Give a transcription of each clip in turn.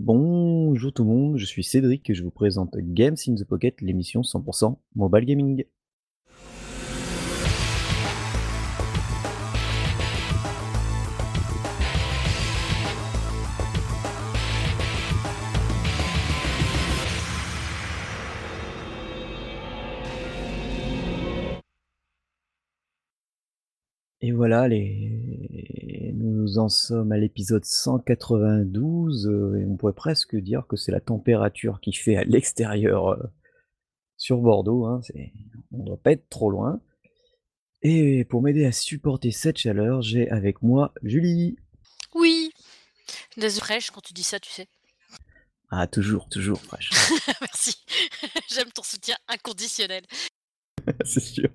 Bonjour tout le monde, je suis Cédric et je vous présente Games in the Pocket, l'émission 100% mobile gaming. Et voilà, les... nous en sommes à l'épisode 192, euh, et on pourrait presque dire que c'est la température qui fait à l'extérieur euh, sur Bordeaux, hein, on ne doit pas être trop loin. Et pour m'aider à supporter cette chaleur, j'ai avec moi Julie. Oui, des fraîche quand tu dis ça, tu sais. Ah, toujours, toujours fraîche. Merci, j'aime ton soutien inconditionnel. c'est sûr.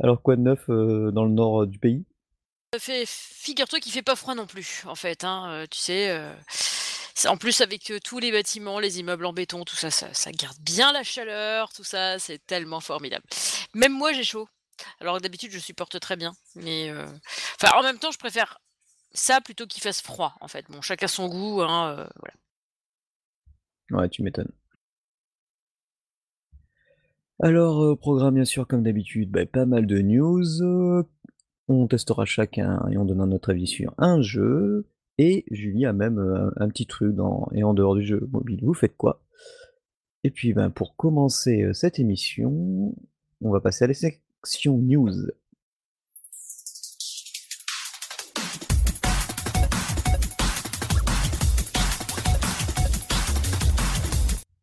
Alors quoi de neuf euh, dans le nord euh, du pays? Fait, figure-toi qu'il fait pas froid non plus, en fait. Hein, euh, tu sais, en plus avec tous les bâtiments, les immeubles en béton, tout ça, ça, garde bien la chaleur, tout ça, c'est tellement formidable. Même moi, j'ai chaud. Alors d'habitude, je supporte très bien, mais enfin, en même temps, je préfère ça plutôt qu'il fasse froid, en fait. Bon, chacun son goût, hein, voilà. Ouais, tu m'étonnes. Alors, euh, programme bien sûr comme d'habitude, bah, pas mal de news, euh, on testera chacun et on donnera notre avis sur un jeu, et Julie a même euh, un petit truc dans et en dehors du jeu mobile, vous faites quoi? Et puis ben, pour commencer cette émission, on va passer à la section news.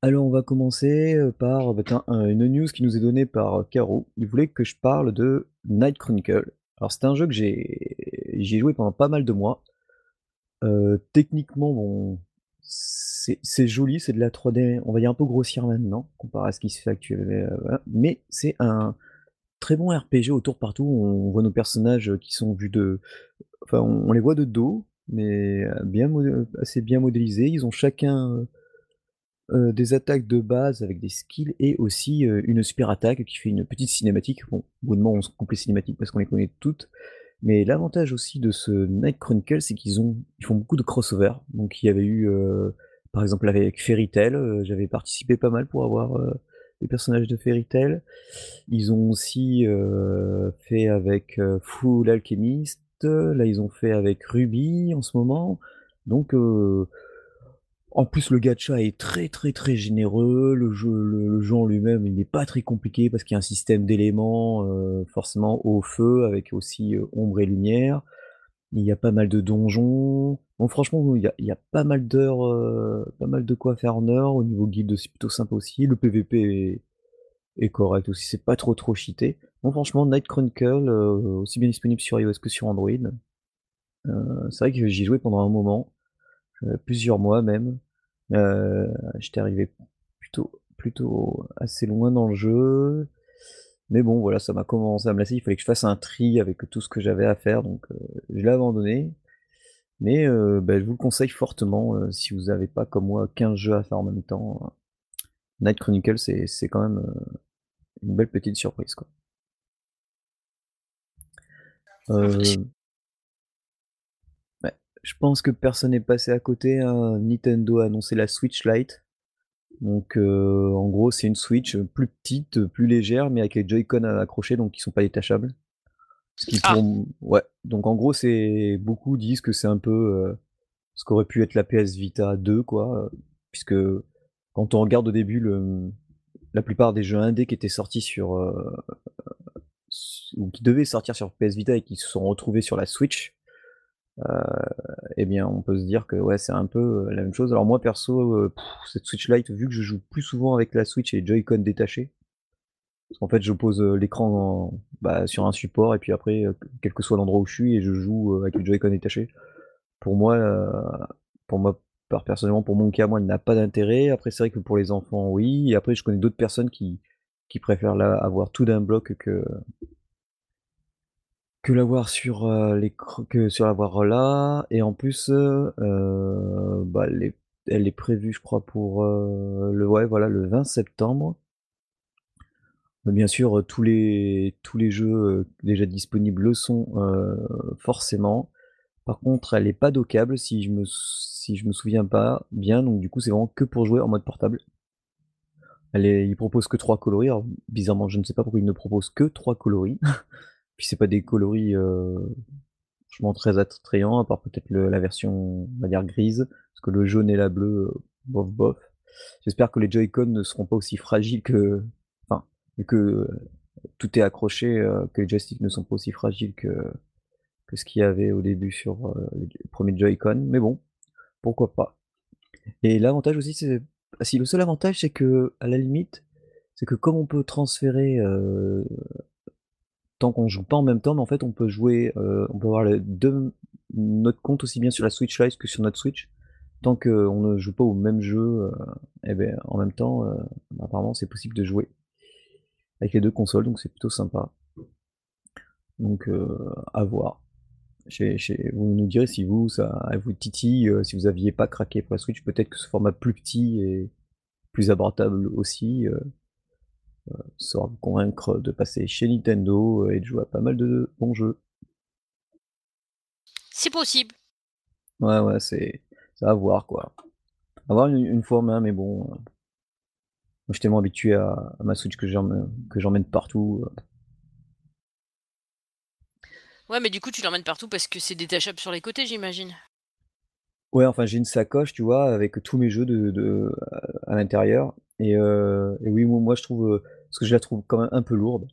Alors on va commencer par bah, une news qui nous est donnée par Caro. Il voulait que je parle de Night Chronicle. Alors c'est un jeu que j'ai joué pendant pas mal de mois. techniquement, bon, c'est joli, c'est de la 3D, on va dire un peu grossière maintenant, comparé à ce qui se fait actuellement. Mais c'est un très bon RPG au tour partout. On voit nos personnages qui sont vus de. Enfin, on, les voit de dos, mais assez bien modélisés. Ils ont chacun des attaques de base avec des skills et aussi une super attaque qui fait une petite cinématique. Bon, au on se coupe les cinématiques parce qu'on les connaît toutes. Mais l'avantage aussi de ce Night Chronicle, c'est qu'ils ont, ils font beaucoup de crossover. Donc il y avait eu, par exemple avec Fairy Tail, j'avais participé pas mal pour avoir les personnages de Fairy Tail. Ils ont aussi fait avec Full Alchemist. Là, ils ont fait avec Ruby en ce moment. Donc en plus, le gacha est très très très généreux. Le jeu, en lui-même, il n'est pas très compliqué parce qu'il y a un système d'éléments, euh, forcément au feu, avec aussi euh, ombre et lumière. Il y a pas mal de donjons. Bon, franchement, il y a, pas mal d'heures, euh, pas mal de quoi faire en heure. Au niveau guide, c'est plutôt sympa aussi. Le PVP est, correct aussi. C'est pas trop trop cheaté. Bon, franchement, Night Chronicle, aussi bien disponible sur iOS que sur Android. c'est vrai que j'y joué pendant un moment, plusieurs mois même. Euh, j'étais arrivé plutôt, plutôt assez loin dans le jeu. Mais bon, voilà, ça m'a commencé à me lasser. Il fallait que je fasse un tri avec tout ce que j'avais à faire, donc euh, je l'ai abandonné. Mais euh, bah, je vous le conseille fortement si vous n'avez pas, comme moi, 15 jeux à faire en même temps. Night Chronicle, c'est quand même une belle petite surprise. Quoi. Je pense que personne n'est passé à côté. Hein. Nintendo a annoncé la Switch Lite. Donc euh, en gros c'est une Switch plus petite, plus légère, mais avec les Joy-Con accrochés, donc qui sont pas détachables. Ce qui ah. Ouais. Donc en gros c'est beaucoup disent que c'est un peu euh, ce qu'aurait pu être la PS Vita 2, quoi. puisque quand on regarde au début le, la plupart des jeux indés qui étaient sortis sur euh, ou qui devaient sortir sur PS Vita et qui se sont retrouvés sur la Switch, euh, eh bien, on peut se dire que ouais, c'est un peu euh, la même chose. Alors moi, perso, euh, cette Switch Lite, vu que je joue plus souvent avec la Switch et les Joy-Con détachés, parce fait, je pose l'écran bah, sur un support et puis après, quel que soit l'endroit où je suis, et je joue avec les Joy-Con détachés. Pour moi, pour moi, personnellement, pour mon cas, moi, il n'a pas d'intérêt. Après, c'est vrai que pour les enfants, oui. Et après, je connais d'autres personnes qui, qui préfèrent avoir tout d'un bloc que, que l'avoir sur euh, les que sur l'avoir là et en plus euh, bah, elle est prévue je crois pour euh, le ouais voilà le 20 septembre bien sûr tous les tous les jeux déjà disponibles le sont forcément Par contre, elle est pas dockable si je me si je me souviens pas bien, donc du coup, c'est vraiment que pour jouer en mode portable. Elle est il propose que 3 coloris, alors bizarrement, je ne sais pas pourquoi il ne propose que 3 coloris. Puis c'est pas des coloris, heu, franchement très attrayants, à part peut-être la version, on va dire grise, parce que le jaune et la bleue, heu, bof bof. J'espère que les Joy-Con ne seront pas aussi fragiles que enfin, que, heu, tout est accroché, heu, que les joysticks ne sont pas aussi fragiles que que ce qu'il y avait au début sur, les premiers Joy-Con, mais bon, pourquoi pas. Et l'avantage aussi, c'est ah si, le seul avantage, c'est qu'à la limite, c'est que comme on peut transférer, tant qu'on joue pas en même temps, mais en fait, on peut jouer, heu, on peut avoir les 2 notre compte aussi bien sur la Switch Lite que sur notre Switch. Tant qu'on ne joue pas au même jeu, heu, et beh, en même temps, apparemment, c'est possible de jouer avec les 2 consoles, donc c'est plutôt sympa. Donc à voir. Vous nous direz si vous, ça vous titille, si vous aviez pas craqué pour la Switch, peut-être que ce format plus petit et plus abordable aussi, saura vous convaincre de passer chez Nintendo, heu, et de jouer à pas mal de bons jeux. C'est possible. Ouais, ouais, c'est à voir, quoi. À voir une une fois main, mais bon, heu, moi, je suis tellement habitué à à ma Switch que j'emmène partout, heu Ouais, mais du coup, tu l'emmènes partout parce que c'est détachable sur les côtés, j'imagine? Ouais, enfin, j'ai une sacoche, tu vois, avec tous mes jeux de à l'intérieur et et oui, mo moi, je trouve, parce que je la trouve quand même un peu lourde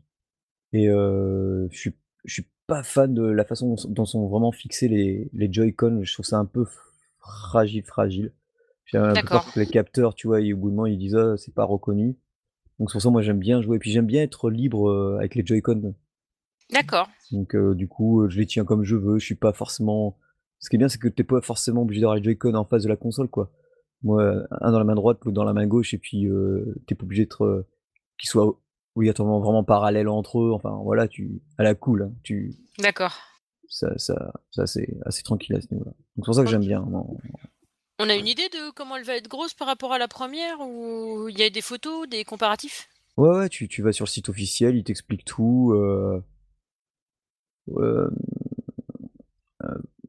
et je suis je suis pas fan de la façon dont sont vraiment fixés les les Joy-Con. Je trouve ça un peu fragile, fragile. J'ai un peu peur D'accord. que les capteurs, tu vois, au bout d'un moment, ils disent: «Ah, c'est pas reconnu». Donc c'est pour ça, moi, j'aime bien jouer, puis j'aime bien être libre, avec les Joy-Con. D'accord. Donc du coup, je les tiens comme je veux, je suis pas forcément ce qui est bien, c'est que tu es pas forcément obligé d'avoir les Joy-Con en face de la console, quoi. Moi, un dans la main droite, l'autre dans la main gauche et puis, heu, tu es pas obligé d'être, qu'ils soient obligatoirement vraiment parallèles entre eux, enfin voilà, tu à la cool, hein, tu D'accord. ça ça ça c'est assez tranquille à ce niveau-là. Donc c'est pour ça que j'aime bien, non On a une idée de comment elle va être grosse par rapport à la 1re ou il y a des photos, des comparatifs? Ouais, ouais, tu tu vas sur le site officiel, ils t'expliquent tout, heu,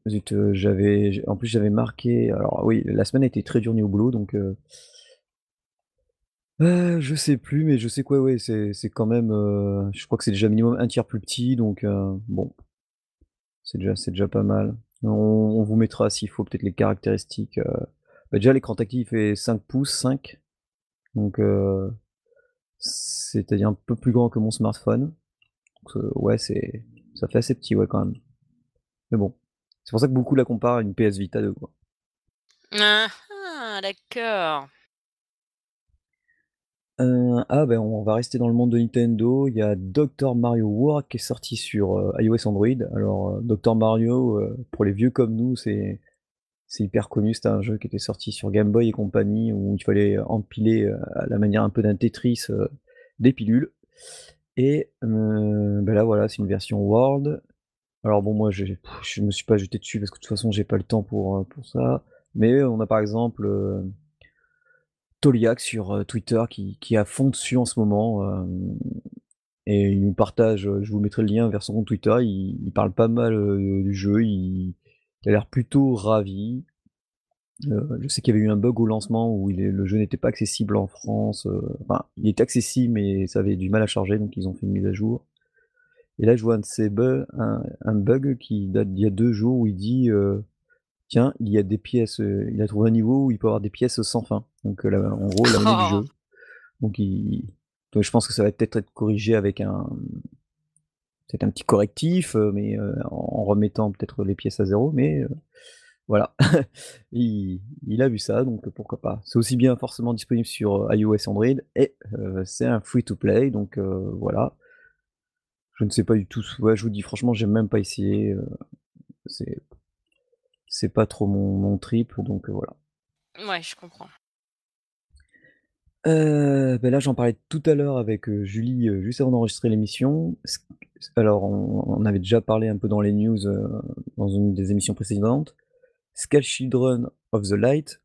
zut, heu, j'avais en plus, j'avais marqué alors oui, la semaine a été très dure niveau boulot, donc heu, je sais plus, mais je sais que, ouais, c'est c'est quand même, heu, je crois que c'est déjà minimum 1/3 plus petit, donc heu, bon. C'est déjà c'est déjà pas mal. On vous mettra s'il faut peut-être les caractéristiques, heu, bah, déjà l'écran tactile, il fait 5 pouces, 5, donc c'est-à-dire un peu plus grand que mon smartphone. Donc ouais, c'est ça fait assez petit, ouais, quand même. Mais bon, c'est pour ça que beaucoup la comparent à une PS Vita 2, quoi. Ah ah! D'accord. Heu, ah, ben, on va rester dans le monde de Nintendo. Il y a Docteur Mario World qui est sorti sur, heu, iOS, Android. Alors, heu, Docteur Mario, heu, pour les vieux comme nous, c'est c'est hyper connu. C'était un jeu qui était sorti sur Game Boy et compagnie, où il fallait empiler, à la manière un peu d'un Tetris, des pilules et bah, là, voilà, c'est une version World. Alors bon, moi, j'ai je me suis pas jeté dessus parce que de toute façon, j'ai pas le temps pour, pour ça. Mais on a par exemple, Toliac sur, heu, Twitter qui qui est à fond dessus en ce moment, hem et il nous partage, heu, je vous mettrai le lien vers son compte Twitter. Il parle pas mal, du jeu. Il a l'air plutôt ravi. Je sais qu'il y avait eu un bug au lancement où il est le jeu n'était pas accessible en France, enfin, il était accessible, mais ça avait du mal à charger, donc ils ont fait une mise à jour et là, je vois un de ses bu un bug qui date d'il y a 2 jours où il dit, «Tiens, il y a des pièces», heu, il a trouvé un niveau où il peut avoir des pièces sans fin. Donc heu, la en gros, la monnaie du jeu. Donc il donc je pense que ça va peut-être être corrigé avec un, peut-être un petit correctif, heu, mais en remettant peut-être les pièces à 0, mais voilà. Il il a vu ça, donc pourquoi pas. C'est aussi bien forcément disponible sur, iOS, Android et c'est un free to play, donc voilà. Je ne sais pas du tout ouais, je vous dis franchement, j'ai même pas essayé, c'est c'est pas trop mon mon trip, donc voilà. Mouais, je comprends. Heu, bah, là, j'en parlais tout à l'heure avec, heu, Julie, heu, juste avant d'enregistrer l'émission. Alors on on avait déjà parlé un peu dans les news, dans une des émissions précédentes. Scale Children of the Light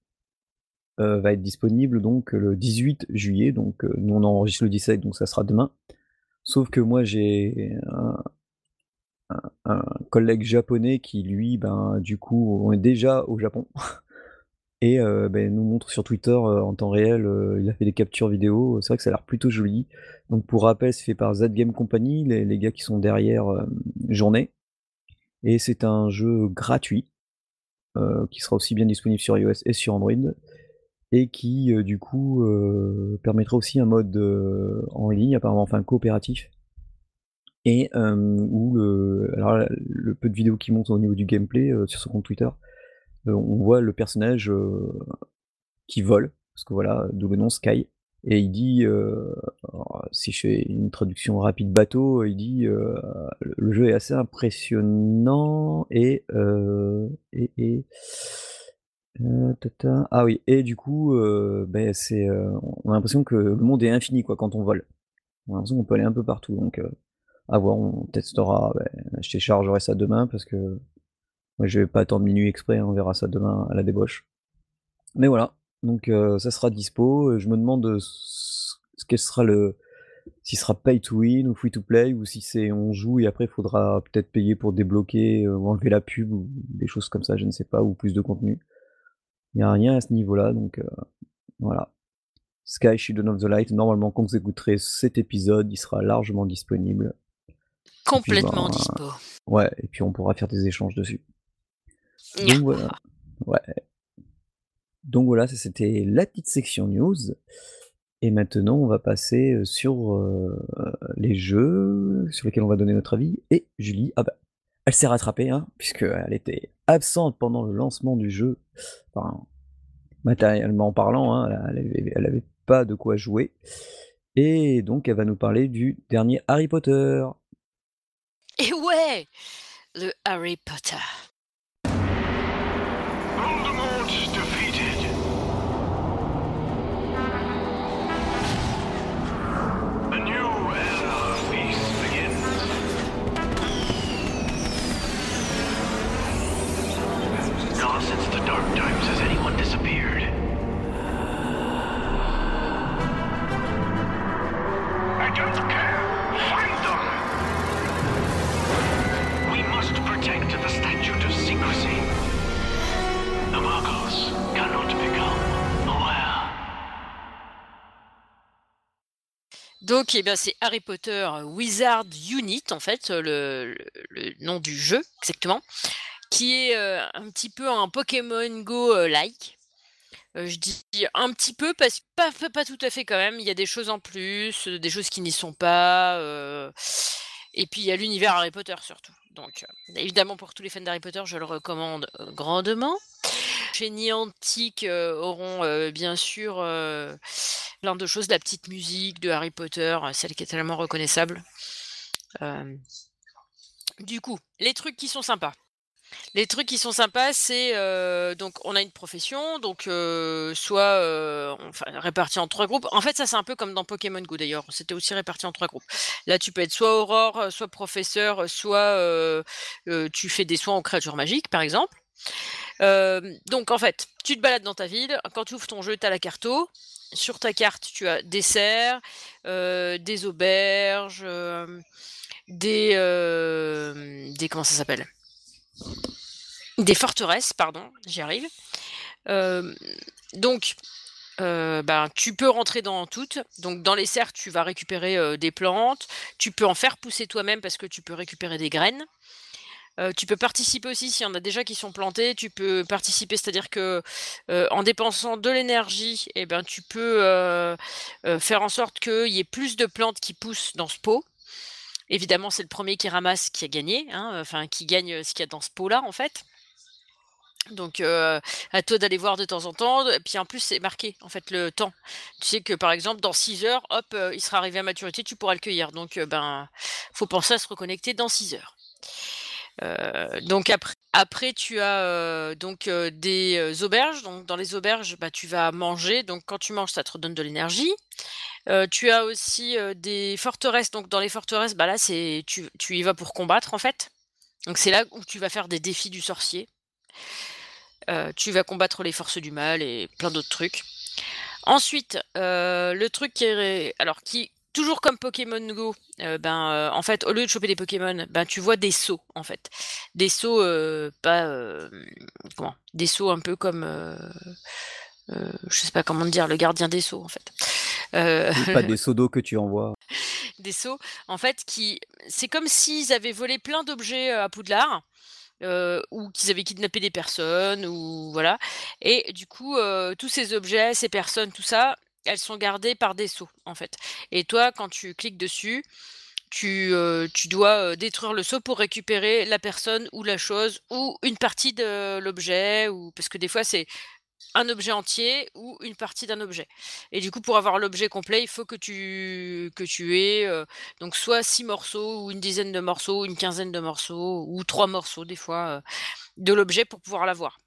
va être disponible donc le 18 juillet, donc nous on enregistre le 17, donc ça sera demain. Sauf que moi j'ai un un collègue japonais qui lui, ben, du coup, on est déjà au Japon. Et heu, beh, nous montre sur Twitter, heu, en temps réel, heu, il a fait des captures vidéo, c'est vrai que ça a l'air plutôt joli. Donc pour rappel, c'est fait par Z Game Company, les les gars qui sont derrière, Journée. Et c'est un jeu gratuit, qui sera aussi bien disponible sur iOS et sur Android et qui, du coup, permettra aussi un mode, en ligne apparemment, enfin coopératif et hem, où le alors le peu de vidéos qui montent au niveau du gameplay, heu, sur son compte Twitter, heu, on voit le personnage, heu, qui vole, parce que voilà, d'où le nom Sky et il dit, si je fais une traduction rapide bateau, il dit, le jeu est assez impressionnant et et et ah oui et du coup, beh, c'est, on a l'impression que le monde est infini quoi quand on vole. On a l'impression qu'on peut aller un peu partout donc à voir, on testera, beh, je téléchargerai ça demain parce que moi je vais pas attendre minuit exprès, hein, on verra ça demain à la débauche. Mais voilà, donc heu, ça sera dispo, je me demande, heu, ce ce quel sera le s'il sera pay to win ou free to play ou si c'est on joue et après il faudra peut-être payer pour débloquer, ou enlever la pub ou des choses comme ça, je ne sais pas, ou plus de contenu. Il y a rien à ce niveau-là donc voilà. Sky Children of the Light, normalement quand vous écouterez cet épisode, il sera largement disponible. Puis ben, Complètement dispo. ouais et puis on pourra faire des échanges dessus. Donc voilà, ouais. Donc voilà, ça c'était la petite section news et maintenant on va passer, heu, sur, heu, les jeux sur lesquels on va donner notre avis et Julie, ah bah, elle s'est rattrapée, hein, puisqu'elle était absente pendant le lancement du jeu, enfin, matériellement parlant, hein, elle avait elle avait pas de quoi jouer et donc elle va nous parler du dernier Harry Potter. Et ouais! Le Harry Potter. Voldemort defeated. A new era of peace begins. Not since the dark times has anyone disappeared. I don't Donc eh c'est Harry Potter Wizard Unit en fait, le nom du jeu exactement, qui est, heu, un petit peu un Pokémon Go, heu, like. Heu, je dis un petit peu parce pas pas pas tout à fait quand même, il y a des choses en plus, heu, des choses qui n'y sont pas, et puis il y a l'univers Harry Potter surtout. Donc évidemment pour tous les fans d'Harry Potter, je le recommande, grandement. Chez Niantic, auront, bien sûr, plein de choses, la petite musique de Harry Potter, celle qui est tellement reconnaissable. Hem, du coup, les trucs qui sont sympas. Les trucs qui sont sympas, c'est, heu, donc on a une profession, donc soit, enfin répartie en 3 groupes. En fait, ça c'est un peu comme dans Pokémon Go d'ailleurs, c'était aussi réparti en 3 groupes. Là, tu peux être soit aurore, soit professeur, soit, tu fais des soins aux créatures magiques, par exemple. Donc en fait, tu te balades dans ta ville, quand tu ouvres ton jeu, tu as la carto. Sur ta carte, tu as des serres, heu, des auberges, des, comment ça s'appelle? Des forteresses, pardon, j'y arrive. Donc ben, tu peux rentrer dans toutes. Donc dans les serres, tu vas récupérer, des plantes. Tu peux en faire pousser toi-même parce que tu peux récupérer des graines. Heu, tu peux participer aussi s'il y en a déjà qui sont plantées, tu peux participer, c'est-à-dire que, heu, en dépensant de l'énergie et ben, tu peux, heu, faire en sorte qu'il y ait plus de plantes qui poussent dans ce pot. Évidemment, c'est le 1er qui ramasse qui a gagné, hein, enfin qui gagne ce qu'il y a dans ce pot-là, en fait. Donc à toi d'aller voir de temps en temps, et puis en plus c'est marqué en fait le temps. Tu sais que par exemple dans 6 heures, hop, il sera arrivé à maturité, tu pourras le cueillir. Donc heu, ben, faut penser à se reconnecter dans 6 heures. Donc après après tu as, donc des, auberges. Donc dans les auberges, bah, tu vas manger, donc quand tu manges, ça te redonne de l'énergie. Tu as aussi, des forteresses. Donc dans les forteresses, bah, là c'est tu tu y vas pour combattre en fait. Donc c'est là où tu vas faire des défis du sorcier. Tu vas combattre les forces du mal et plein d'autres trucs. Ensuite, le truc qui est alors qui toujours comme Pokémon Go, euh, ben, euh, en fait, au lieu de choper des Pokémon, ben, tu vois des sauts, en fait. Des sauts, euh, pas, comment Des sauts un peu comme, je sais pas comment dire, le gardien des sauts, en fait. Pas des seaux d'eau que tu envoies. des sauts, en fait, qui, c'est comme s'ils avaient volé plein d'objets à Poudlard. euh, ou qu'ils avaient kidnappé des personnes, ou voilà. Et du coup, euh, tous ces objets, ces personnes, tout ça, elles sont gardées par des sceaux, en fait. Et toi, quand tu cliques dessus, tu, euh, dois euh, détruire le sceau pour récupérer la personne ou la chose ou une partie de l'objet, ou parce que des fois c'est un objet entier ou une partie d'un objet. Et du coup, pour avoir l'objet complet, il faut que tu, aies euh, donc soit six morceaux ou une dizaine de morceaux, une quinzaine de morceaux ou trois morceaux des fois de l'objet pour pouvoir l'avoir.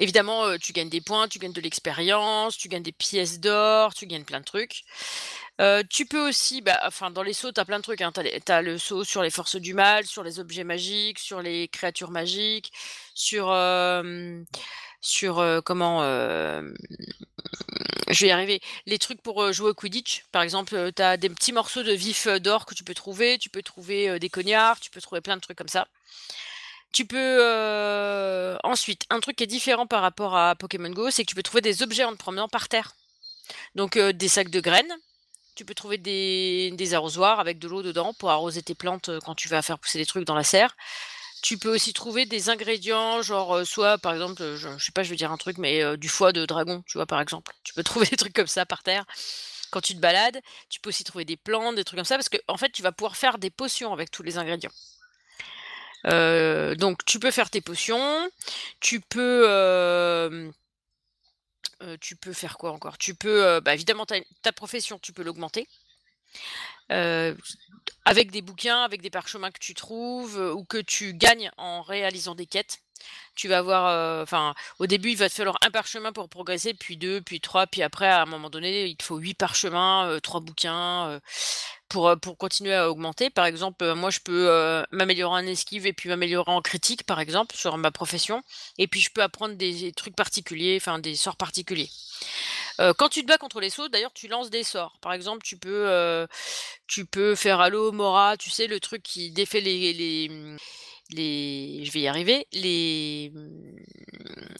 Évidemment, tu gagnes des points, tu gagnes de l'expérience, tu gagnes des pièces d'or, tu gagnes plein de trucs. Tu peux aussi, bah, enfin, dans les sauts, tu as plein de trucs. Hein. Tu as, le saut sur les forces du mal, sur les objets magiques, sur les créatures magiques, sur. sur comment. je vais y arriver. Les trucs pour jouer au Quidditch, par exemple, tu as des petits morceaux de vif d'or que tu peux trouver. Tu peux trouver des cognards, tu peux trouver plein de trucs comme ça. Tu peux euh, ensuite un truc qui est différent par rapport à Pokémon Go, c'est que tu peux trouver des objets en te promenant par terre. Donc euh, des sacs de graines. Tu peux trouver des, arrosoirs avec de l'eau dedans pour arroser tes plantes euh, quand tu vas faire pousser des trucs dans la serre. Tu peux aussi trouver des ingrédients, genre soit par exemple, je, je sais pas, je vais dire un truc, mais du foie de dragon, tu vois par exemple. Tu peux trouver des trucs comme ça par terre quand tu te balades. Tu peux aussi trouver des plantes, des trucs comme ça, parce que en fait, tu vas pouvoir faire des potions avec tous les ingrédients. Euh, donc tu peux faire tes potions, tu peux euh, euh, tu peux faire quoi encore? Tu peux bah, évidemment ta, profession, tu peux l'augmenter. Avec des bouquins, avec des parchemins que tu trouves ou que tu gagnes en réalisant des quêtes. Tu vas avoir, enfin, au début, il va te falloir un parchemin pour progresser, puis deux, puis trois, puis après, à un moment donné, il te faut huit parchemins, trois bouquins pour, euh, pour continuer à augmenter. Par exemple, euh, moi, je peux euh, m'améliorer en esquive et puis m'améliorer en critique, par exemple, sur ma profession. Et puis, je peux apprendre des trucs particuliers, enfin, des sorts particuliers. Quand tu te bats contre les sauts, d'ailleurs, tu lances des sorts. Par exemple, tu peux, tu peux faire Halo Mora, tu sais, le truc qui défait les, les, je vais y arriver, les,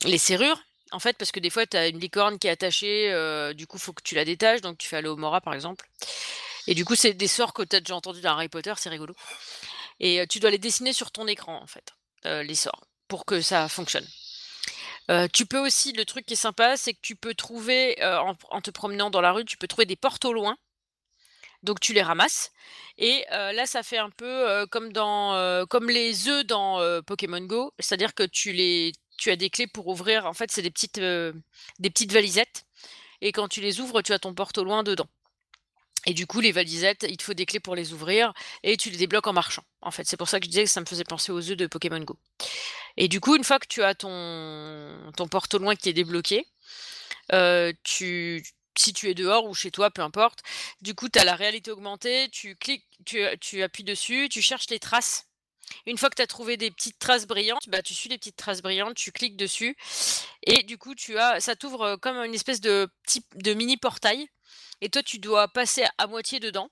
les serrures. En fait, parce que des fois, tu as une licorne qui est attachée, du coup, faut que tu la détaches, donc tu fais Halo Mora, par exemple. Et du coup, c'est des sorts que tu as déjà entendu dans Harry Potter, c'est rigolo. Et tu dois les dessiner sur ton écran, en fait, les sorts, pour que ça fonctionne. Tu peux aussi, le truc qui est sympa, c'est que tu peux trouver, en, te promenant dans la rue, tu peux trouver des portes au loin. Donc tu les ramasses. Et là, ça fait un peu comme dans, les œufs dans Pokémon Go, c'est-à-dire que tu les, tu as des clés pour ouvrir. En fait, c'est des petites, des petites valisettes. Et quand tu les ouvres, tu as ton porte au loin dedans. Et du coup, les valisettes, il te faut des clés pour les ouvrir et tu les débloques en marchant. En fait, c'est pour ça que je disais que ça me faisait penser aux œufs de Pokémon Go. Et du coup, une fois que tu as ton, ton porte au loin qui est débloqué, euh, tu, si tu es dehors ou chez toi, peu importe, du coup, tu as la réalité augmentée, tu cliques, tu, tu appuies dessus, tu cherches les traces. Une fois que tu as trouvé des petites traces brillantes, bah, tu suis les petites traces brillantes, tu cliques dessus, et du coup, tu as, ça t'ouvre euh, comme une espèce de mini portail, et toi, tu dois passer à moitié dedans.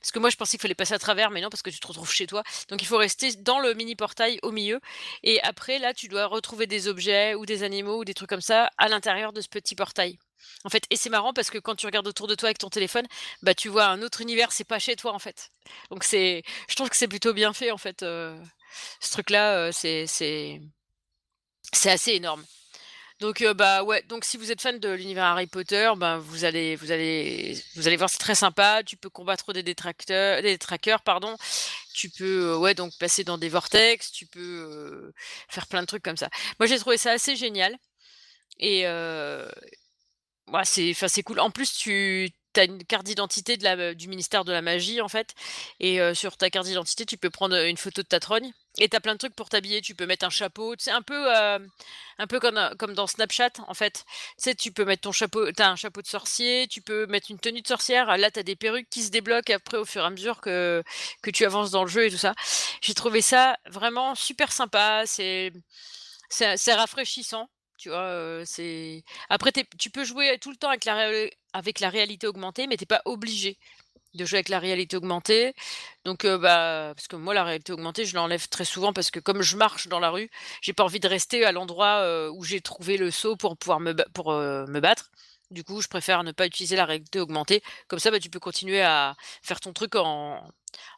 Parce que moi, je pensais qu'il fallait passer à travers, mais non, parce que tu te retrouves chez toi. Donc, il faut rester dans le mini portail au milieu. Et après, là, tu dois retrouver des objets ou des animaux ou des trucs comme ça à l'intérieur de ce petit portail. En fait, et c'est marrant parce que quand tu regardes autour de toi avec ton téléphone, bah tu vois un autre univers, c'est pas chez toi en fait. Donc c'est, je trouve que c'est plutôt bien fait en fait. euh, ce truc-là, euh, c'est c'est c'est assez énorme. Donc euh, bah ouais, donc si vous êtes fan de l'univers Harry Potter, ben vous allez vous allez vous allez voir c'est très sympa, tu peux combattre des détracteurs des trackers pardon. Tu peux euh, ouais donc passer dans des vortex, tu peux euh, faire plein de trucs comme ça. Moi j'ai trouvé ça assez génial et ouais, c'est enfin c'est cool. En plus tu as une carte d'identité de la du ministère de la magie en fait et euh, sur ta carte d'identité, tu peux prendre une photo de ta trogne et tu as plein de trucs pour t'habiller, tu peux mettre un chapeau, c'est un peu euh, un peu comme, euh, dans Snapchat, en fait. Tu tu peux mettre ton chapeau, t'as un chapeau de sorcier, tu peux mettre une tenue de sorcière. Là, t'as des perruques qui se débloquent après au fur et à mesure que, que tu avances dans le jeu et tout ça. J'ai trouvé ça vraiment super sympa. C'est, c'est, c'est rafraîchissant. Tu vois? C'est après tu peux jouer tout le temps avec la avec la réalité augmentée, mais tu es pas obligé de jouer avec la réalité augmentée. Donc bah, parce que moi la réalité augmentée, je l'enlève très souvent parce que comme je marche dans la rue, j'ai pas envie de rester à l'endroit, où j'ai trouvé le saut pour pouvoir me pour, me battre. Du coup, je préfère ne pas utiliser la réalité augmentée. Comme ça, bah, tu peux continuer à faire ton truc en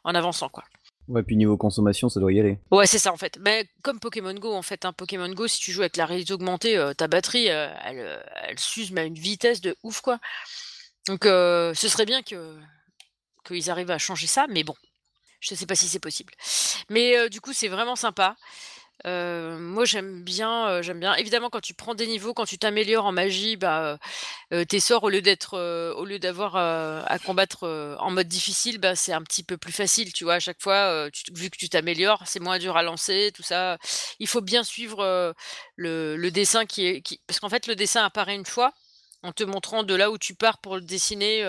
en avançant, quoi. Ouais, puis niveau consommation, ça doit y aller. Ouais, c'est ça en fait. Mais comme Pokémon Go en fait, hein. Pokémon Go, si tu joues avec la réalité augmentée, heu, ta batterie, elle, heu, elle s'use mais à une vitesse de ouf, quoi. Donc ce serait bien que qu'ils arrivent à changer ça, mais bon, je sais pas si c'est possible. Mais du coup, c'est vraiment sympa. Moi j'aime bien, j'aime bien. Évidemment, quand tu prends des niveaux, quand tu t'améliores en magie, bah, tes sorts au lieu d'être, au lieu d'avoir, à combattre, en mode difficile, bah, c'est un petit peu plus facile, tu vois? À chaque fois, tu vu que tu t'améliores, c'est moins dur à lancer, tout ça. Il faut bien suivre, le dessin qui est qui parce qu'en fait, le dessin apparaît une fois, en te montrant de là où tu pars pour le dessiner,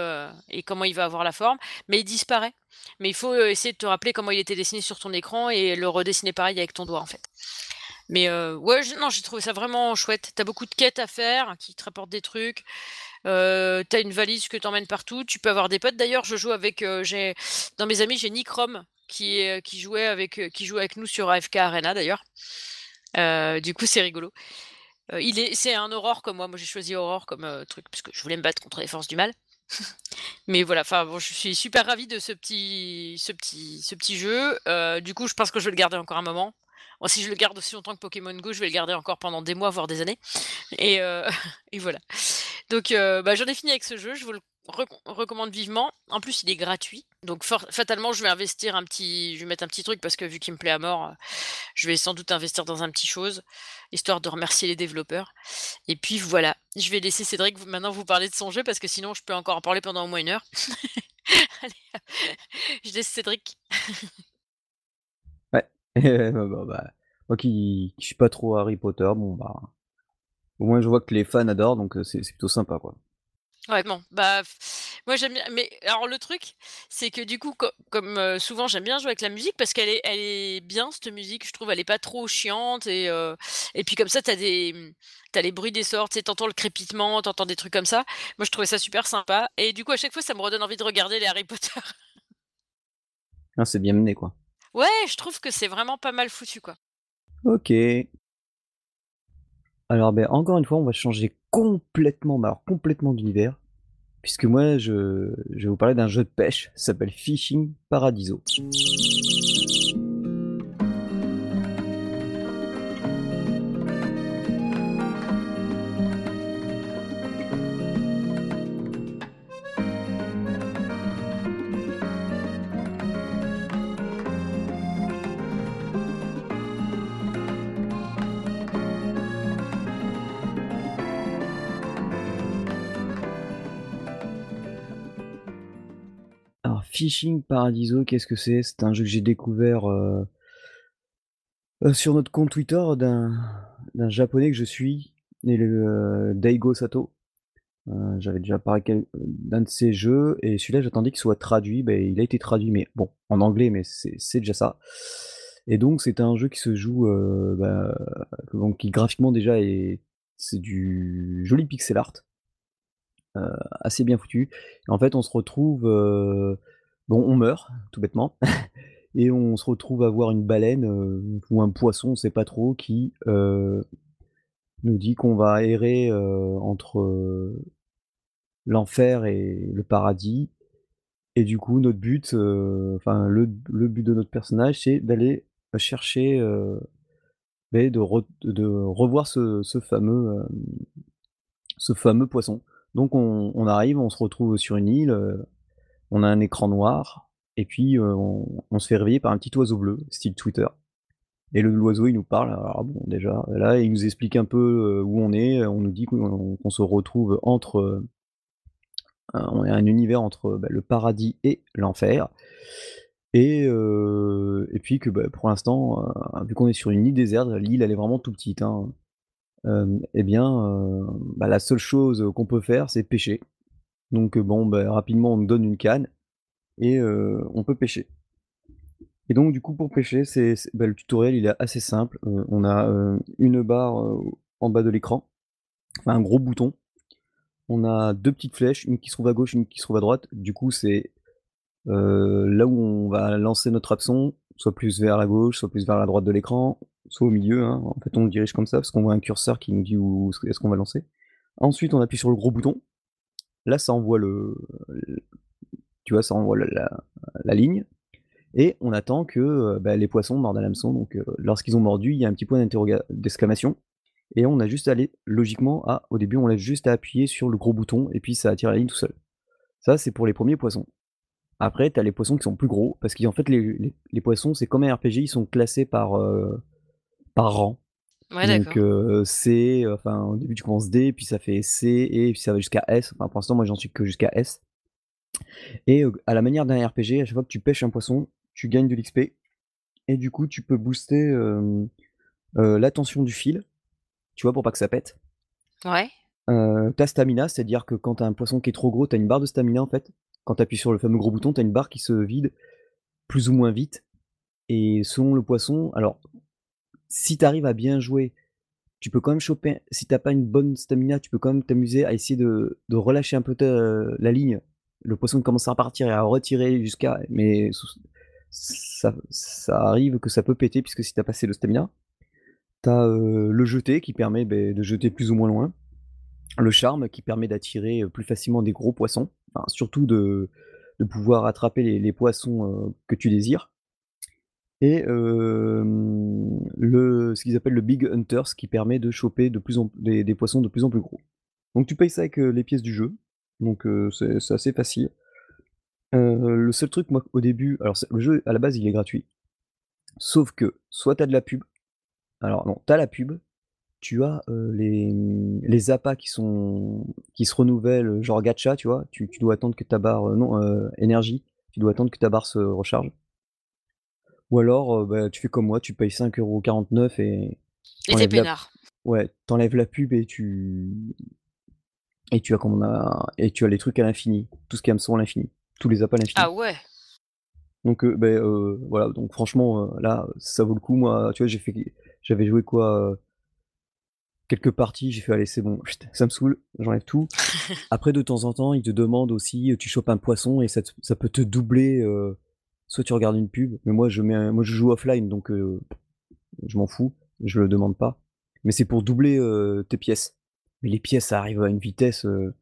et comment il va avoir la forme, mais il disparaît. Mais il faut, heu, essayer de te rappeler comment il était dessiné sur ton écran et le redessiner pareil avec ton doigt, en fait. Mais heu, ouais, non, j'ai trouvé ça vraiment chouette. Tu as beaucoup de quêtes à faire qui te rapportent des trucs. Heu, tu as une valise que tu emmènes partout. Tu peux avoir des potes. D'ailleurs, je joue avec, j'ai dans mes amis, j'ai Nicrom qui qui jouait avec, qui joue avec nous sur AFK Arena d'ailleurs. Du coup, c'est rigolo. Il est c'est un Aurore comme moi. Moi, j'ai choisi Aurore comme, truc parce que je voulais me battre contre les forces du mal. Mais voilà, enfin bon, je suis super ravie de ce petit petit petit jeu. Heu, du coup, je pense que je vais le garder encore un moment. Si je le garde aussi longtemps que Pokémon Go, je vais le garder encore pendant des mois, voire des années et et voilà. Donc heu, bah, j'en ai fini avec ce jeu, je vous le recom recommande vivement. En plus, il est gratuit, donc fatalement, je vais investir un petit je vais mettre un petit truc parce que vu qu'il me plaît à mort, heu, je vais sans doute investir dans un petit chose, histoire de remercier les développeurs et puis voilà, je vais laisser Cédric maintenant vous parler de son jeu parce que sinon je peux encore en parler pendant au moins 1 heure. Allez je laisse Cédric. Ouais, bah bah moi qui qui suis pas trop Harry Potter, bon bah, au moins je vois que les fans adorent donc c'est c'est plutôt sympa, quoi. Ouais, non, bah, moi j'aime bien mais alors le truc, c'est que du coup, co comme, souvent j'aime bien jouer avec la musique parce qu'elle est elle est bien cette musique, je trouve, elle est pas trop chiante et et puis comme ça tu as des, mmh, tu as les bruits des sorts, tu sais, tu entends le crépitement, tu entends des trucs comme ça. Moi, je trouvais ça super sympa et du coup, à chaque fois, ça me redonne envie de regarder les Harry Potter. Ah, c'est bien mené, quoi. Ouais, je trouve que c'est vraiment pas mal foutu, quoi. OK. Alors, beh, encore une fois, on va changer complètement, complètement d'univers, puisque moi je je vais vous parler d'un jeu de pêche, ça s'appelle Fishing Paradiso. Fishing Paradiso, qu'est-ce que c'est? C'est un jeu que j'ai découvert, heu heu, sur notre compte Twitter d'un japonais que je suis et le Daigo Sato. J'avais déjà parlé d'un de ses jeux et celui-là j'attendais qu'il soit traduit, beh, il a été traduit, mais bon, en anglais, mais c'est déjà ça et donc c'est un jeu qui se joue, donc qui graphiquement déjà est c'est du joli pixel art assez bien foutu. En fait, on se retrouve, bon, on meurt, tout bêtement et on se retrouve à voir une baleine, heu, ou un poisson, on sait pas trop, qui, heu, nous dit qu'on va errer, heu, entre, l'enfer et le paradis et du coup, notre but, enfin le but de notre personnage, c'est d'aller chercher, beh, de de revoir ce fameux, poisson. Donc on arrive, on se retrouve sur une île, on a un écran noir et puis, on se fait réveiller par un petit oiseau bleu, style Twitter et l'oiseau, il nous parle, alors bon, déjà, là, il nous explique un peu, où on est, on nous dit qu'on se retrouve entre, on est un univers entre, bah, le paradis et l'enfer et puis que, bah, pour l'instant, vu qu'on est sur une île déserte, l'île, elle est vraiment toute petite, hein, et bien, bah, la seule chose qu'on peut faire, c'est pêcher. Donc bon, bah, rapidement, on nous donne une canne et on peut pêcher et donc du coup, pour pêcher, c'est bah, le tutoriel, il est assez simple, on a, une barre, en bas de l'écran, enfin un gros bouton. On a deux petites flèches, une qui se trouve à gauche, une qui se trouve à droite. Du coup, c'est là où on va lancer notre abson, soit plus vers la gauche, soit plus vers la droite de l'écran, soit au milieu. hein. En fait, on le dirige comme ça parce qu'on voit un curseur qui nous dit où est-ce qu'on va lancer. Ensuite, on appuie sur le gros bouton. Là, ça envoie le, tu vois, ça envoie la, ligne. Et on attend que euh, bah, les poissons mordent à l'hameçon. Donc, euh, lorsqu'ils ont mordu, il y a un petit point d'exclamation. Et on a juste à aller, logiquement, à, au début, on a juste à appuyer sur le gros bouton et puis ça attire la ligne tout seul. Ça, c'est pour les premiers poissons. Après, tu as les poissons qui sont plus gros, parce qu'en fait, les, poissons, c'est comme un RPG, ils sont classés par, euh, par rang. Ouais, Donc euh, C, enfin au début tu commences D, puis ça fait C, et puis ça va jusqu'à S. Enfin pour l'instant moi j'en suis que jusqu'à S. Et euh, à la manière d'un RPG, à chaque fois que tu pêches un poisson, tu gagnes de l'XP. Et du coup tu peux booster euh, euh, la tension du fil, tu vois, pour pas que ça pète. Ouais. Ta stamina, c'est-à-dire que quand t'as un poisson qui est trop gros, t'as une barre de stamina en fait. Quand t'appuies sur le fameux gros bouton, t'as une barre qui se vide plus ou moins vite. Et selon le poisson, alors si t'arrives à bien jouer, tu peux quand même choper. Si t'as pas une bonne stamina, tu peux quand même t'amuser à essayer de, relâcher un peu la ligne. Le poisson commence à partir et à retirer jusqu'à. Mais ça, arrive que ça peut péter puisque si t'as passé le stamina. T'as euh, le jeté qui permet ben, de jeter plus ou moins loin. Le charme qui permet d'attirer euh, plus facilement des gros poissons. Surtout de, pouvoir attraper les, les poissons euh, que tu désires. Et ce qu'ils appellent le Big Hunter, ce qui permet de choper des, poissons de plus en plus gros. Donc tu payes ça avec les pièces du jeu. Donc c'est assez facile. Le seul truc, moi, au début, alors le jeu à la base il est gratuit. Sauf que soit t'as de la pub, alors non, t'as la pub, tu as les, les appâts qui se renouvellent, genre gacha, tu vois, tu, tu dois attendre que ta barre, euh, non, euh, énergie, tu dois attendre que ta barre se recharge. Ou alors, euh, bah, tu fais comme moi, tu payes 5,49€ et Et t'es la, peinard. ouais, t'enlèves la pub et tu et tu as comme on a et tu as les trucs à l'infini, tout ce qui est hameçon à l'infini, tous les appâts à l'infini. Ah ouais. Donc euh, ben, euh, voilà, donc franchement euh, là ça vaut le coup. Moi, tu vois, j'ai fait, j'avais joué quoi euh, quelques parties, j'ai fait allez c'est bon, chut, ça me saoule, j'enlève tout. Après de temps en temps, ils te demandent aussi, euh, tu chopes un poisson et ça, te- ça peut te doubler. Euh, soit tu regardes une pub, mais moi je mets, moi je joue offline donc euh, je m'en fous, je le demande pas. Mais c'est pour doubler euh, tes pièces. Mais les pièces ça arrive à une vitesse, euh,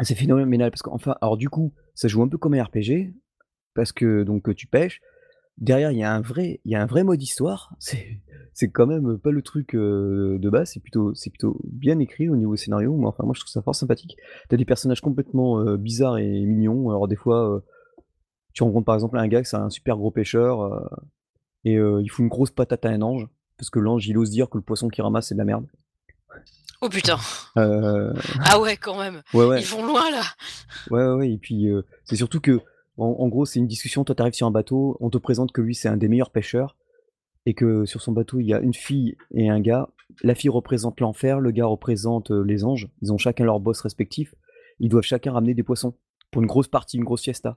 c'est phénoménal parce qu'enfin, alors du coup, ça joue un peu comme un RPG parce que donc tu pêches. Derrière, il y a un vrai, il y a un vrai mode histoire. C'est, c'est quand même pas le truc euh, de base. C'est plutôt, c'est plutôt bien écrit au niveau scénario. Mais enfin, moi, je trouve ça fort sympathique. T'as des personnages complètement euh, bizarres et mignons. Alors des fois, euh, tu rencontres par exemple un gars qui c'est un super gros pêcheur euh, et euh, il fout une grosse patate à un ange parce que l'ange il ose dire que le poisson qu'il ramasse c'est de la merde. Oh putain. Euh, Ah ouais, quand même. ouais ouais. Ils vont loin là. Ouais, ouais, ouais, et puis euh, c'est surtout que, en, en gros, c'est une discussion. Toi, t'arrives sur un bateau, on te présente que lui, c'est un des meilleurs pêcheurs, et que sur son bateau, il y a une fille et un gars. La fille représente l'enfer, le gars représente les anges. Ils ont chacun leur boss respectif. Ils doivent chacun ramener des poissons pour une grosse partie, une grosse fiesta.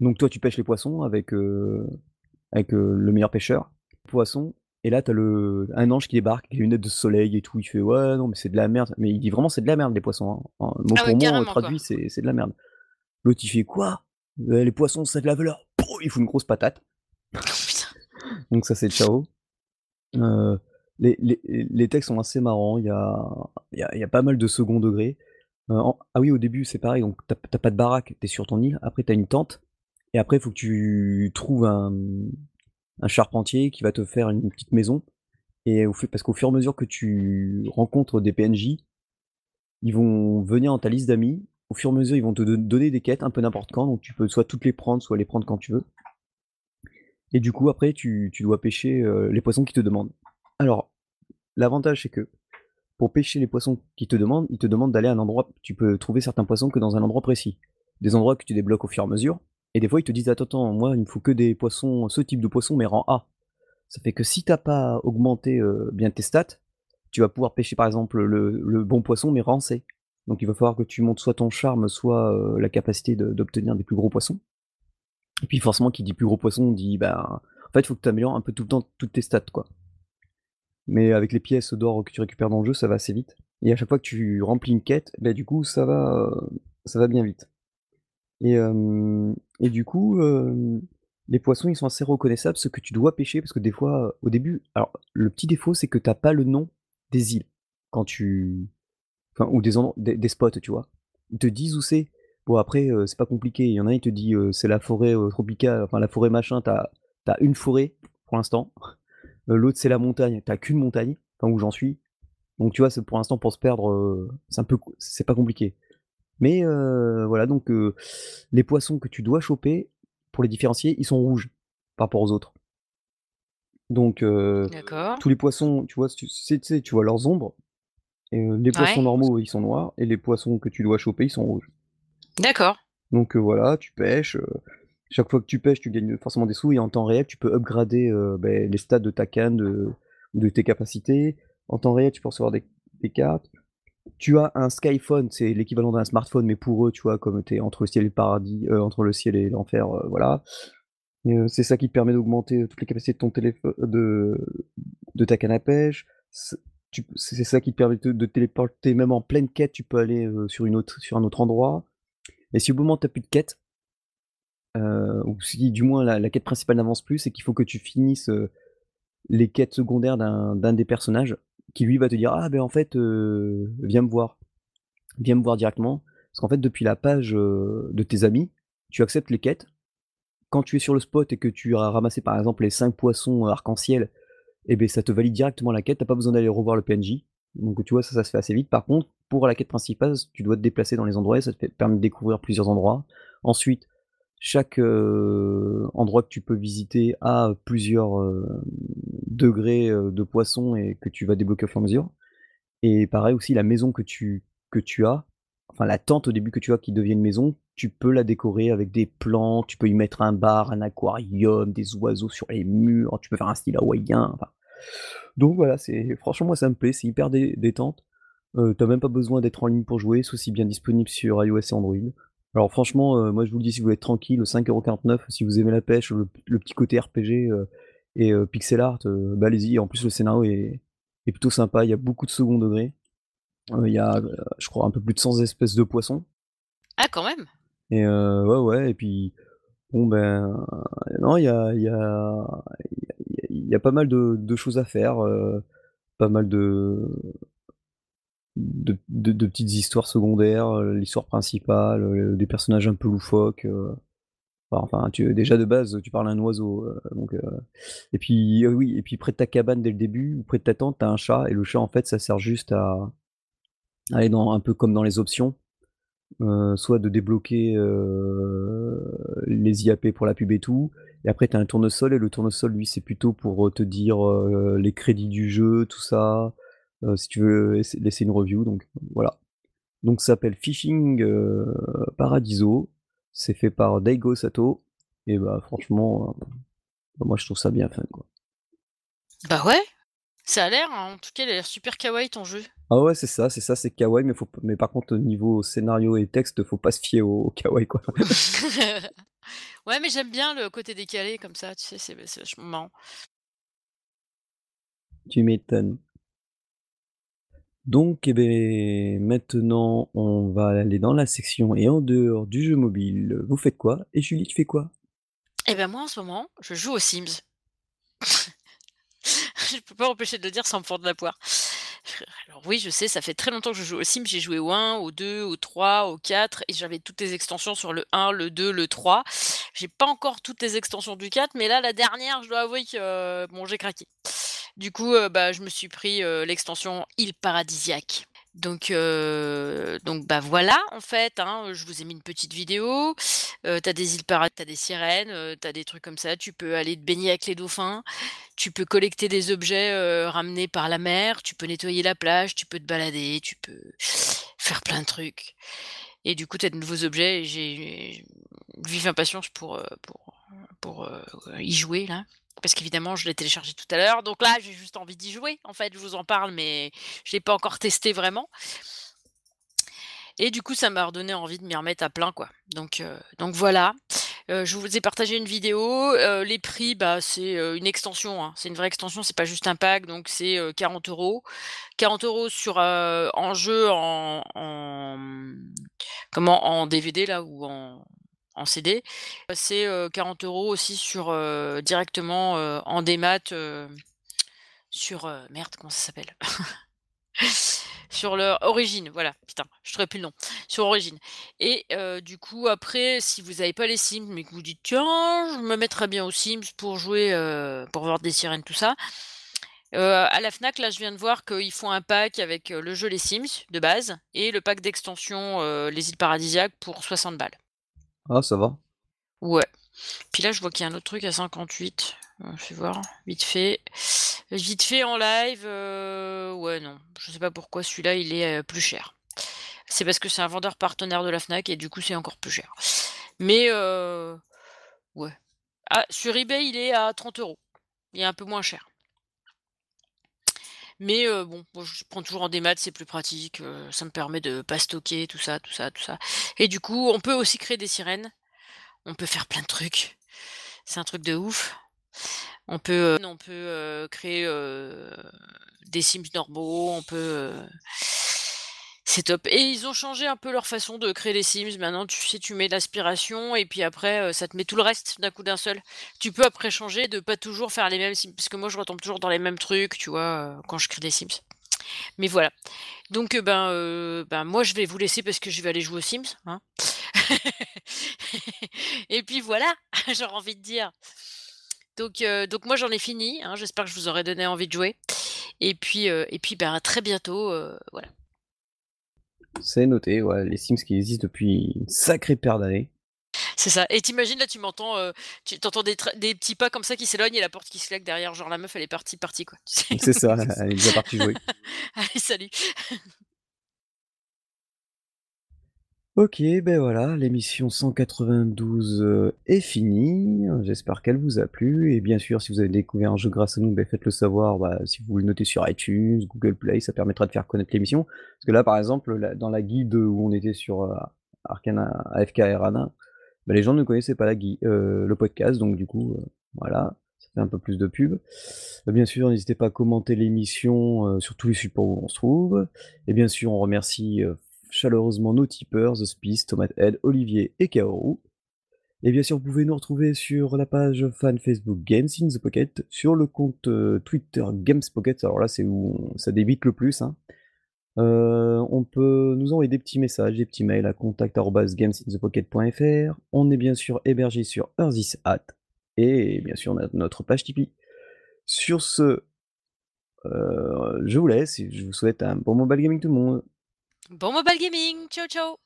Donc toi, tu pêches les poissons avec, euh, avec euh, le meilleur pêcheur. Poisson. Et là, t'as le un ange qui débarque, avec les lunettes de soleil et tout. Il fait ouais, non, mais c'est de la merde. Mais il dit vraiment c'est de la merde les poissons. hein. En- mot Ah pour ouais, mot, traduit, c'est c'est de la merde. L'autre il fait quoi? Euh, Les poissons c'est de la valeur. Pouh, il fout une grosse patate. Oh. Donc ça c'est ciao. Euh, les, les, les textes sont assez marrants. Il y a, il y, a, y a pas mal de second degré. Euh, en- ah oui au début c'est pareil. Donc t'as t'as pas de baraque, t'es sur ton île. Après t'as une tente. Et après il faut que tu trouves un, charpentier qui va te faire une petite maison. Et au fait, parce qu'au fur et à mesure que tu rencontres des PNJ, ils vont venir dans ta liste d'amis. Au fur et à mesure, ils vont te don- donner des quêtes un peu n'importe quand, donc tu peux soit toutes les prendre, soit les prendre quand tu veux. Et du coup, après, tu, tu dois pêcher euh, les poissons qui te demandent. Alors, l'avantage, c'est que pour pêcher les poissons qui te demandent, ils te demandent d'aller à un endroit. Tu peux trouver certains poissons que dans un endroit précis. Des endroits que tu débloques au fur et à mesure. Et des fois, ils te disent Attends, attends, moi, il me faut que des poissons, ce type de poisson, mais rang A. Ça fait que si t'as pas augmenté euh, bien tes stats, tu vas pouvoir pêcher par exemple le, bon poisson, mais rang C. Donc il va falloir que tu montes soit ton charme, soit euh, la capacité d'obtenir des plus gros poissons. Et puis forcément, qui dit plus gros poisson dit bah en fait, il faut que tu améliores un peu tout le temps toutes tes stats quoi. mais avec les pièces d'or que tu récupères dans le jeu, ça va assez vite. Et à chaque fois que tu remplis une quête, bah, du coup, ça va, ça va bien vite. Et, et du coup, les poissons, ils sont assez reconnaissables, ce que tu dois pêcher, parce que des fois, au début, alors le petit défaut, c'est que t'as pas le nom des îles quand tu, ou des, des, des spots, tu vois. Ils te disent où c'est. Bon après, c'est pas compliqué. Il y en a, il te dit c'est la forêt tropicale, enfin la forêt machin. T'as as une forêt pour l'instant. L'autre c'est la montagne. T'as qu'une montagne, enfin où j'en suis. Donc tu vois, c'est pour l'instant pour se perdre, c'est un peu, c'est pas compliqué. Mais euh, voilà, donc euh, les poissons que tu dois choper, pour les différencier, ils sont rouges par rapport aux autres. Donc euh, tous les poissons, tu vois, tu sais, vois leurs ombres. Et les poissons Ouais. normaux, ils sont noirs, et les poissons que tu dois choper, ils sont rouges. D'accord. Donc voilà, tu pêches. chaque fois que tu pêches, tu gagnes forcément des sous, et en temps réel, tu peux upgrader euh, ben, les stats de ta canne, de, de tes capacités. En temps réel, tu peux recevoir des, des cartes. Tu as un Skyphone, c'est l'équivalent d'un smartphone, mais pour eux, tu vois, comme tu es entre le ciel et paradis, euh, entre le ciel et l'enfer, euh, voilà. Euh, c'est ça qui te permet d'augmenter toutes les capacités de ton téléphone, de, ta canne à pêche. C'est ça qui te permet de, téléporter, même en pleine quête, tu peux aller sur, un autre endroit. Et si au moment où tu plus de quête, ou si du moins la, la quête principale n'avance plus, c'est qu'il faut que tu finisses les quêtes secondaires d'un des personnages, qui lui va te dire Ah ben en fait, euh, viens me voir. Viens me voir directement. Parce qu'en fait, depuis la page euh, de tes amis, tu acceptes les quêtes. Quand tu es sur le spot et que tu as ramassé par exemple les 5 poissons arc-en-ciel, et ben ça te valide directement la quête, t'as pas besoin d'aller revoir le PNJ. Donc tu vois, ça, ça se fait assez vite. Par contre, pour la quête principale, tu dois te déplacer dans les endroits et ça te permet de découvrir plusieurs endroits. Ensuite, chaque euh, endroit que tu peux visiter a plusieurs euh, degrés euh, de poissons et que tu vas débloquer au fur et à mesure. Et pareil aussi, la maison que tu, que tu as, enfin la tente au début que tu as qui devient une maison, tu peux la décorer avec des plantes, tu peux y mettre un bar, un aquarium, des oiseaux sur les murs, tu peux faire un style hawaïen. Donc voilà, c'est franchement moi ça me plaît, c'est hyper dé- détente. Euh, T'as même pas besoin d'être en ligne pour jouer, c'est aussi bien disponible sur iOS et Android. Alors franchement, euh, moi je vous le dis, si vous voulez être tranquille, 5,49€, si vous aimez la pêche, le, le petit côté RPG euh, et euh, pixel art, bah allez-y. En plus le scénario est, est plutôt sympa, il y a beaucoup de second degré. Il y a, je crois, un peu plus de 100 espèces de poissons. Ah, quand même. Et euh, ouais, ouais, et puis, bon, ben, non, il y a, il y, a, il y, a, il y a pas mal de, de choses à faire, pas mal de, de, petites histoires secondaires, euh, l'histoire principale, euh, des personnages un peu loufoques. euh, enfin, tu, déjà de base, tu parles à un oiseau. donc, et puis, oui, et puis près de ta cabane dès le début, ou près de ta tente, t'as un chat, et le chat, en fait, ça sert juste à, aller dans, un peu comme dans les options. Soit de débloquer les IAP pour la pub et tout. Et après, tu as un tournesol, et le tournesol, lui, c'est plutôt pour te dire les crédits du jeu, tout ça, euh, si tu veux laisser une review. Donc voilà. Donc ça s'appelle Fishing euh, Paradiso. C'est fait par Daigo Sato. Et bah franchement, euh, bah, moi je trouve ça bien fun quoi. Bah ouais. Ça a l'air, hein, en tout cas, il a l'air super kawaii ton jeu. Ah ouais, c'est ça, c'est ça, c'est kawaii, mais, faut, mais par contre, au niveau scénario et texte, faut pas se fier au, au kawaii quoi. ouais, mais j'aime bien le côté décalé comme ça, tu sais, c'est c'est vachement marrant. Tu m'étonnes. Donc, eh ben, maintenant, on va aller dans la section et en dehors du jeu mobile. Vous faites quoi? Et Julie, tu fais quoi? Et ben moi, en ce moment, je joue aux Sims. je peux pas m'empêcher de le dire sans me fendre la poire. Alors oui, je sais, ça fait très longtemps que je joue aux Sims. J'ai joué au 1, au 2, au 3, au 4 et j'avais toutes les extensions sur le 1, le 2, le 3. J'ai pas encore toutes les extensions du 4, mais là, la dernière, je dois avouer que euh, bon, j'ai craqué. Du coup, bah, je me suis pris l'extension Île paradisiaque. Donc, donc bah voilà, en fait, hein, je vous ai mis une petite vidéo. T'as des îles paradis, t'as des sirènes, t'as des trucs comme ça. Tu peux aller te baigner avec les dauphins. Tu peux collecter des objets ramenés par la mer. Tu peux nettoyer la plage. Tu peux te balader. Tu peux faire plein de trucs. Et du coup, t'as de nouveaux objets. Et j'ai une vive impatience pour pour pour euh, y jouer là. Parce qu'évidemment, je l'ai téléchargé tout à l'heure. Donc là, j'ai juste envie d'y jouer. En fait, je vous en parle, mais je l'ai pas encore testé vraiment. Et du coup, ça m'a redonné envie de m'y remettre à plein, quoi. Donc, euh, donc voilà. Heu, je vous ai partagé une vidéo, les prix, bah, c'est, une extension, hein, c'est une vraie extension, c'est pas juste un pack, donc c'est, heu, 40 €. 40 € sur, heu, en jeu, en en, comment? En DVD là ou en en CD. C'est, heu, 40 € aussi sur, directement, en démat, sur, merde comment ça s'appelle? Sur leur Origin, voilà, putain, je trouvais plus le nom. Sur Origin et du coup après si vous avez pas les Sims, mais que vous dites: «Tiens, je me mettrais bien aux Sims pour jouer, pour voir des sirènes tout ça». À la Fnac là, je viens de voir qu'ils font un pack avec, le jeu Les Sims de base et le pack d'extension, Les Îles Paradisiaques pour 60 balles. Ah ça va. Ouais. Puis là, je vois qu'il y a un autre truc à 58, heu, fais voir, vite fait. Vite fait en live, heu, ouais non, je sais pas pourquoi celui-là il est, heu, plus cher. C'est parce que c'est un vendeur partenaire de la Fnac et du coup c'est encore plus cher. Mais heu, ouais. Ah, sur eBay il est à 30 €. Il est un peu moins cher. Mais heu, bon, je prends toujours en démat, c'est plus pratique, heu, ça me permet de pas stocker tout ça, tout ça, tout ça et du coup, on peut aussi créer des sirènes. On peut faire plein de trucs. C'est un truc de ouf. On peut, heu, on peut, créer, des Sims normaux, on peut, c'est top et ils ont changé un peu leur façon de créer les Sims. Maintenant, tu sais, tu mets l'aspiration et puis après, heu, ça te met tout le reste d'un coup, d'un seul. Tu peux après changer de pas toujours faire les mêmes Sims parce que moi je retombe toujours dans les mêmes trucs, tu vois, heu, quand je crée des Sims. Mais voilà. Donc heu, ben, ben, moi je vais vous laisser parce que je vais aller jouer aux Sims, hein. Et puis voilà, j'aurais envie de dire. Donc moi j'en ai fini, hein, j'espère que je vous aurai donné envie de jouer et puis, et puis, ben, à très bientôt, voilà. C'est noté, ouais, les Sims qui existent depuis une sacrée paire d'années. C'est ça et tu imagines là, tu m'entends, heu, tu tu entends des petits pas comme ça qui s'éloignent et la porte qui se claque derrière, genre la meuf elle est partie partie quoi, tu sais? C'est ça, elle est déjà partie jouer. Allez salut. OK, beh, voilà, l'émission 192, heu, est finie. J'espère qu'elle vous a plu et bien sûr, si vous avez découvert un jeu grâce à nous, beh, faites-le savoir, bah, si vous le notez sur iTunes, Google Play, ça permettra de faire connaître l'émission. Parce que là, par exemple, dans la guide où on était sur, heu, Arcana AFK Arana, bah, les gens ne connaissaient pas heu, le podcast donc du coup, heu, voilà, ça fait un peu plus de pub. Bien sûr, n'hésitez pas à commenter l'émission, sur tous les supports où on se trouve et bien sûr, on remercie, chaleureusement nos tipeurs, The Spice, Tomatehead, Olivier et Kaoru et bien sûr, vous pouvez nous retrouver sur la page fan Facebook Games in the Pocket, sur le compte, heu, Twitter Gamespocket, alors là, c'est où ça débite le plus, hein. Heu, on peut nous envoyer des petits messages, des petits mails à contact@gamesinthepocket.fr. On est bien sûr hébergé sur Earthishat et bien sûr, on a notre page Tipeee. Sur ce, heu, je vous laisse et je vous souhaite un bon mobile gaming tout le monde. Bon mobile gaming, ciao ciao.